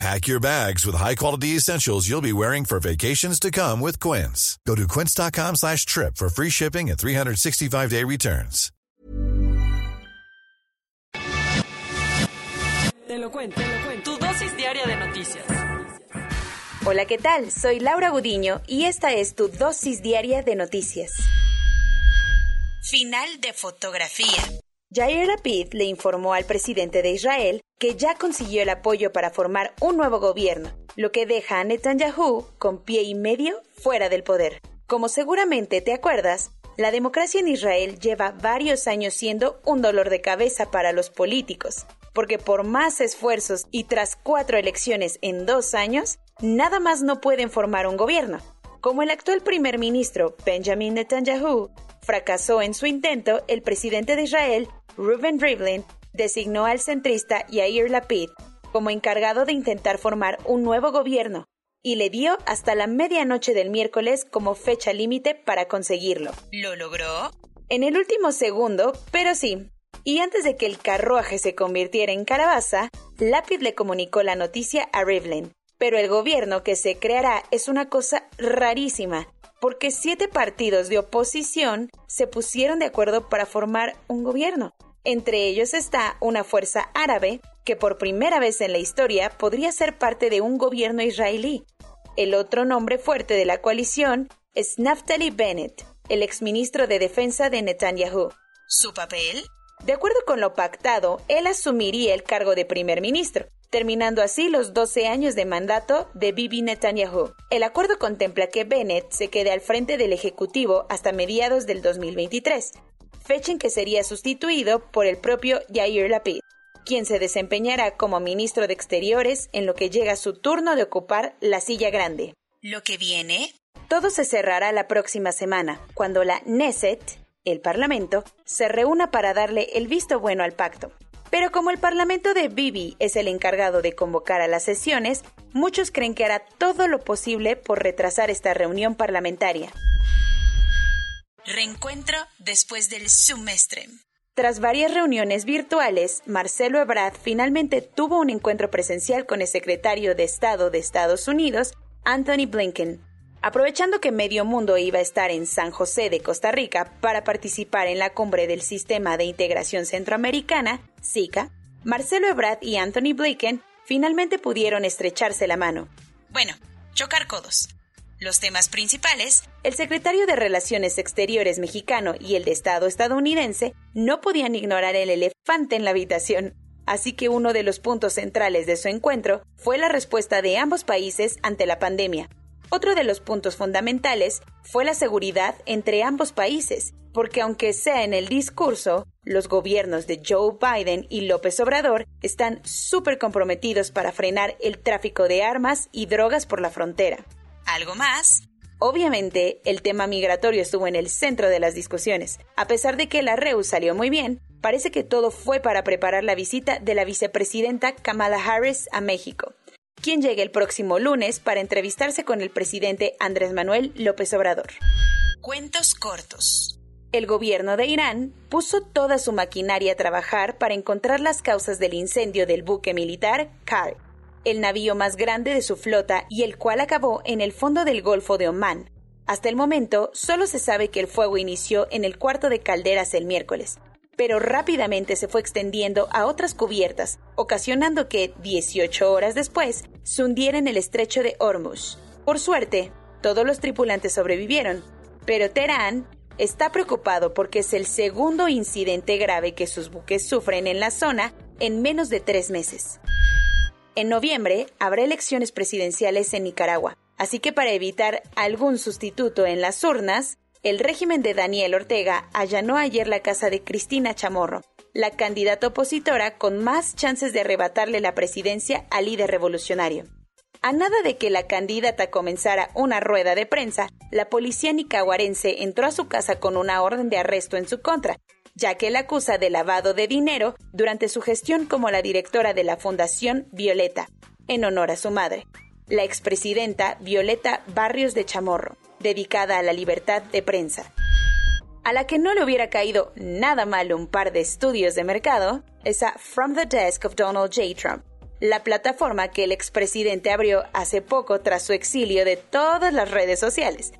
Pack your bags with high-quality essentials you'll be wearing for vacations to come with Quince. Go to quince.com slash trip for free shipping and 365-day returns. Te lo cuento, te lo cuento. Tu dosis diaria de noticias. Hola, ¿qué tal? Soy Laura Gudiño y esta es tu dosis diaria de noticias. Final de fotografía. Jair Lapid le informó al presidente de Israel que ya consiguió el apoyo para formar un nuevo gobierno, lo que deja a Netanyahu con pie y medio fuera del poder. Como seguramente te acuerdas, la democracia en Israel lleva varios años siendo un dolor de cabeza para los políticos, porque por más esfuerzos y tras cuatro elecciones en dos años, nada más no pueden formar un gobierno. Como el actual primer ministro Benjamin Netanyahu fracasó en su intento, el presidente de Israel, Reuven Rivlin, designó al centrista Yair Lapid como encargado de intentar formar un nuevo gobierno y le dio hasta la medianoche del miércoles como fecha límite para conseguirlo. ¿Lo logró? En el último segundo, pero sí. Y antes de que el carruaje se convirtiera en calabaza, Lapid le comunicó la noticia a Rivlin. Pero el gobierno que se creará es una cosa rarísima, porque siete partidos de oposición se pusieron de acuerdo para formar un gobierno. Entre ellos está una fuerza árabe que por primera vez en la historia podría ser parte de un gobierno israelí. El otro nombre fuerte de la coalición es Naftali Bennett, el exministro de Defensa de Netanyahu. ¿Su papel? De acuerdo con lo pactado, él asumiría el cargo de primer ministro, terminando así los 12 años de mandato de Bibi Netanyahu. El acuerdo contempla que Bennett se quede al frente del Ejecutivo hasta mediados del 2023, fecha en que sería sustituido por el propio Yair Lapid, quien se desempeñará como ministro de Exteriores en lo que llega su turno de ocupar la silla grande. ¿Lo que viene? Todo se cerrará la próxima semana, cuando la Neset, el Parlamento, se reúna para darle el visto bueno al pacto. Pero como el Parlamento de Bibi es el encargado de convocar a las sesiones, muchos creen que hará todo lo posible por retrasar esta reunión parlamentaria. Reencuentro después del semestre. Tras varias reuniones virtuales, Marcelo Ebrard finalmente tuvo un encuentro presencial con el secretario de Estado de Estados Unidos, Anthony Blinken. Aprovechando que medio mundo iba a estar en San José de Costa Rica para participar en la cumbre del Sistema de Integración Centroamericana, SICA, Marcelo Ebrard y Anthony Blinken finalmente pudieron estrecharse la mano. Bueno, chocar codos. Los temas principales, el secretario de Relaciones Exteriores mexicano y el de Estado estadounidense no podían ignorar el elefante en la habitación. Así que uno de los puntos centrales de su encuentro fue la respuesta de ambos países ante la pandemia. Otro de los puntos fundamentales fue la seguridad entre ambos países, porque aunque sea en el discurso, los gobiernos de Joe Biden y López Obrador están súper comprometidos para frenar el tráfico de armas y drogas por la frontera. ¿Algo más? Obviamente, el tema migratorio estuvo en el centro de las discusiones. A pesar de que la REU salió muy bien, parece que todo fue para preparar la visita de la vicepresidenta Kamala Harris a México, quien llega el próximo lunes para entrevistarse con el presidente Andrés Manuel López Obrador. Cuentos cortos. El gobierno de Irán puso toda su maquinaria a trabajar para encontrar las causas del incendio del buque militar Kar el navío más grande de su flota y el cual acabó en el fondo del Golfo de Omán. Hasta el momento, solo se sabe que el fuego inició en el cuarto de calderas el miércoles, pero rápidamente se fue extendiendo a otras cubiertas, ocasionando que, 18 horas después, se hundiera en el estrecho de Hormuz. Por suerte, todos los tripulantes sobrevivieron, pero Teherán está preocupado porque es el segundo incidente grave que sus buques sufren en la zona en menos de tres meses. En noviembre habrá elecciones presidenciales en Nicaragua, así que para evitar algún sustituto en las urnas, el régimen de Daniel Ortega allanó ayer la casa de Cristina Chamorro, la candidata opositora con más chances de arrebatarle la presidencia al líder revolucionario. A nada de que la candidata comenzara una rueda de prensa, la policía nicaragüense entró a su casa con una orden de arresto en su contra, ya que la acusa de lavado de dinero durante su gestión como la directora de la Fundación Violeta, en honor a su madre, la expresidenta Violeta Barrios de Chamorro, dedicada a la libertad de prensa. A la que no le hubiera caído nada mal un par de estudios de mercado es a From the Desk of Donald J. Trump, la plataforma que el expresidente abrió hace poco tras su exilio de todas las redes sociales.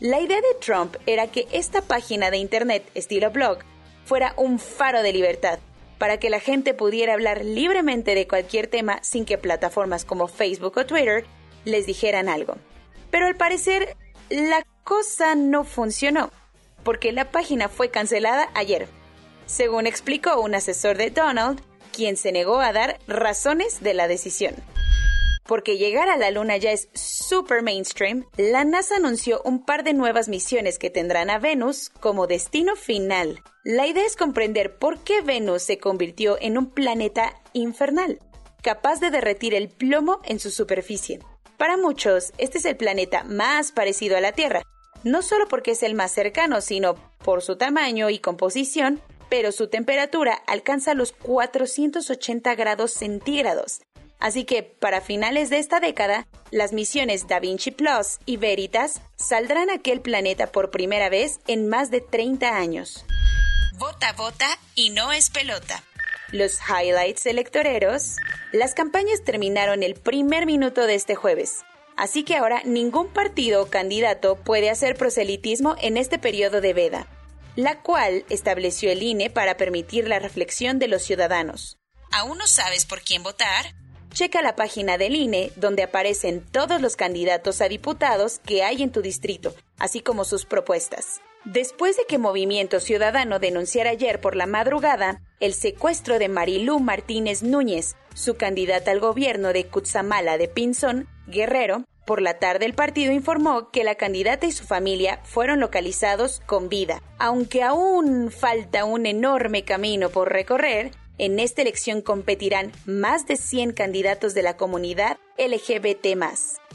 La idea de Trump era que esta página de internet estilo blog fuera un faro de libertad, para que la gente pudiera hablar libremente de cualquier tema sin que plataformas como Facebook o Twitter les dijeran algo. Pero al parecer, la cosa no funcionó, porque la página fue cancelada ayer. Según explicó un asesor de Donald, quien se negó a dar razones de la decisión. Porque llegar a la Luna ya es super mainstream, la NASA anunció un par de nuevas misiones que tendrán a Venus como destino final. La idea es comprender por qué Venus se convirtió en un planeta infernal, capaz de derretir el plomo en su superficie. Para muchos, este es el planeta más parecido a la Tierra, no solo porque es el más cercano, sino por su tamaño y composición, pero su temperatura alcanza los 480 grados centígrados. Así que para finales de esta década, las misiones Da Vinci Plus y Veritas saldrán a aquel planeta por primera vez en más de 30 años. Vota, vota y no es pelota. Los highlights electoreros. Las campañas terminaron el primer minuto de este jueves. Así que ahora ningún partido o candidato puede hacer proselitismo en este periodo de veda la cual estableció el INE para permitir la reflexión de los ciudadanos. ¿Aún no sabes por quién votar? Checa la página del INE donde aparecen todos los candidatos a diputados que hay en tu distrito, así como sus propuestas. Después de que Movimiento Ciudadano denunciara ayer por la madrugada el secuestro de Marilú Martínez Núñez, su candidata al gobierno de Cutzamala de Pinzón, Guerrero, por la tarde el partido informó que la candidata y su familia fueron localizados con vida. Aunque aún falta un enorme camino por recorrer, en esta elección competirán más de 100 candidatos de la comunidad LGBT,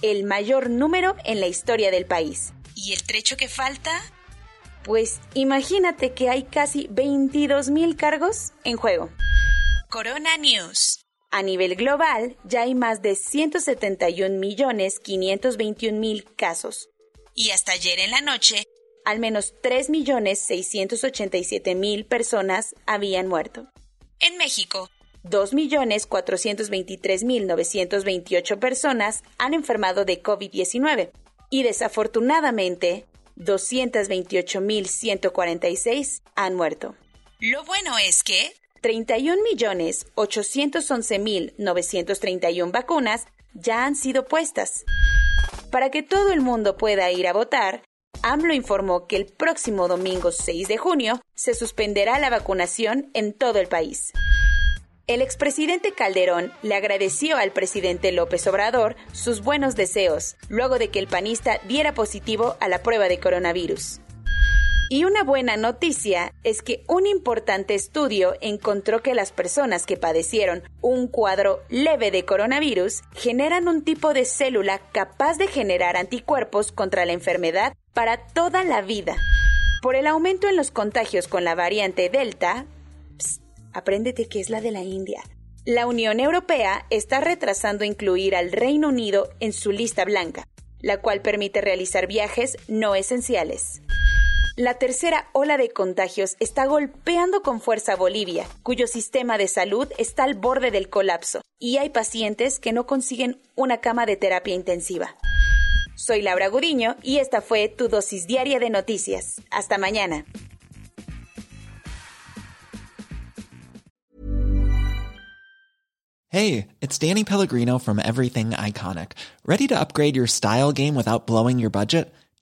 el mayor número en la historia del país. ¿Y el trecho que falta? Pues imagínate que hay casi 22 mil cargos en juego. Corona News. A nivel global, ya hay más de 171.521.000 casos. Y hasta ayer en la noche, al menos 3.687.000 personas habían muerto. En México, 2.423.928 personas han enfermado de COVID-19 y desafortunadamente 228.146 han muerto. Lo bueno es que 31.811.931 vacunas ya han sido puestas. Para que todo el mundo pueda ir a votar, AMLO informó que el próximo domingo 6 de junio se suspenderá la vacunación en todo el país. El expresidente Calderón le agradeció al presidente López Obrador sus buenos deseos, luego de que el panista diera positivo a la prueba de coronavirus. Y una buena noticia es que un importante estudio encontró que las personas que padecieron un cuadro leve de coronavirus generan un tipo de célula capaz de generar anticuerpos contra la enfermedad para toda la vida. Por el aumento en los contagios con la variante Delta, apréndete que es la de la India. La Unión Europea está retrasando incluir al Reino Unido en su lista blanca, la cual permite realizar viajes no esenciales. La tercera ola de contagios está golpeando con fuerza Bolivia, cuyo sistema de salud está al borde del colapso, y hay pacientes que no consiguen una cama de terapia intensiva. Soy Laura Gudiño y esta fue tu dosis diaria de noticias. Hasta mañana. Hey, it's Danny Pellegrino from Everything Iconic. ¿Ready to upgrade your style game without blowing your budget?